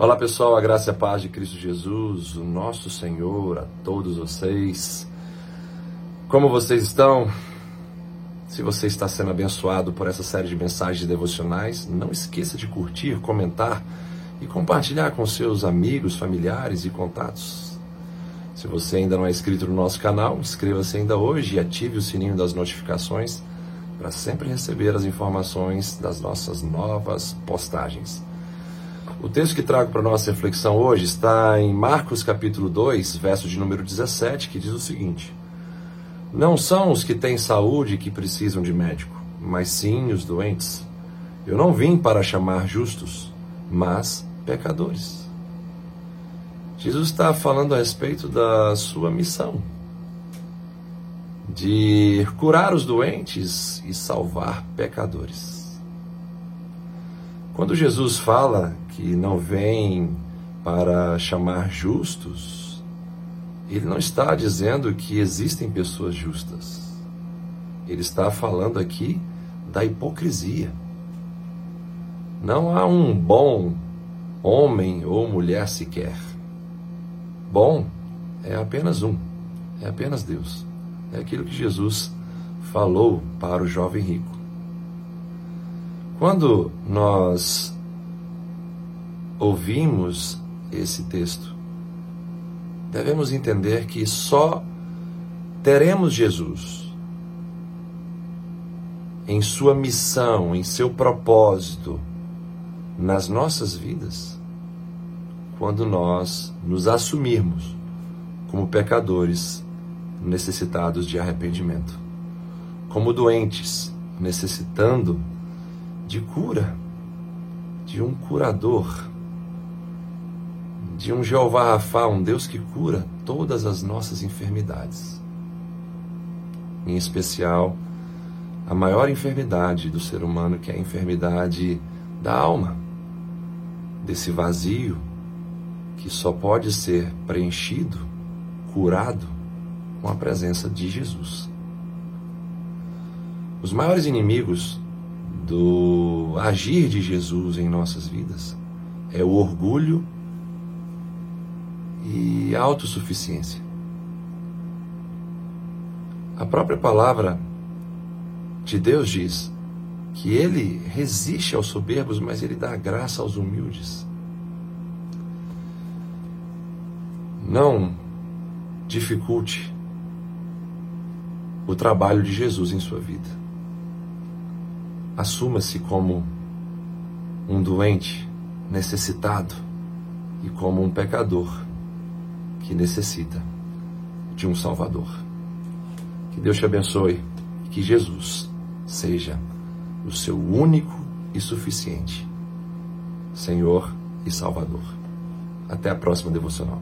Olá pessoal, a graça e a paz de Cristo Jesus, o nosso Senhor, a todos vocês. Como vocês estão? Se você está sendo abençoado por essa série de mensagens devocionais, não esqueça de curtir, comentar e compartilhar com seus amigos, familiares e contatos. Se você ainda não é inscrito no nosso canal, inscreva-se ainda hoje e ative o sininho das notificações para sempre receber as informações das nossas novas postagens. O texto que trago para nossa reflexão hoje está em Marcos capítulo 2, verso de número 17, que diz o seguinte: Não são os que têm saúde que precisam de médico, mas sim os doentes. Eu não vim para chamar justos, mas pecadores. Jesus está falando a respeito da sua missão de curar os doentes e salvar pecadores. Quando Jesus fala que não vem para chamar justos, ele não está dizendo que existem pessoas justas. Ele está falando aqui da hipocrisia. Não há um bom homem ou mulher sequer. Bom é apenas um, é apenas Deus. É aquilo que Jesus falou para o jovem rico. Quando nós ouvimos esse texto, devemos entender que só teremos Jesus em sua missão, em seu propósito nas nossas vidas, quando nós nos assumirmos como pecadores necessitados de arrependimento, como doentes necessitando de cura, de um curador, de um Jeová Rafá, um Deus que cura todas as nossas enfermidades. Em especial, a maior enfermidade do ser humano, que é a enfermidade da alma, desse vazio que só pode ser preenchido, curado com a presença de Jesus. Os maiores inimigos do agir de Jesus em nossas vidas é o orgulho e a autossuficiência. A própria palavra de Deus diz que ele resiste aos soberbos, mas ele dá graça aos humildes. Não dificulte o trabalho de Jesus em sua vida. Assuma-se como um doente necessitado e como um pecador que necessita de um Salvador. Que Deus te abençoe e que Jesus seja o seu único e suficiente Senhor e Salvador. Até a próxima devocional.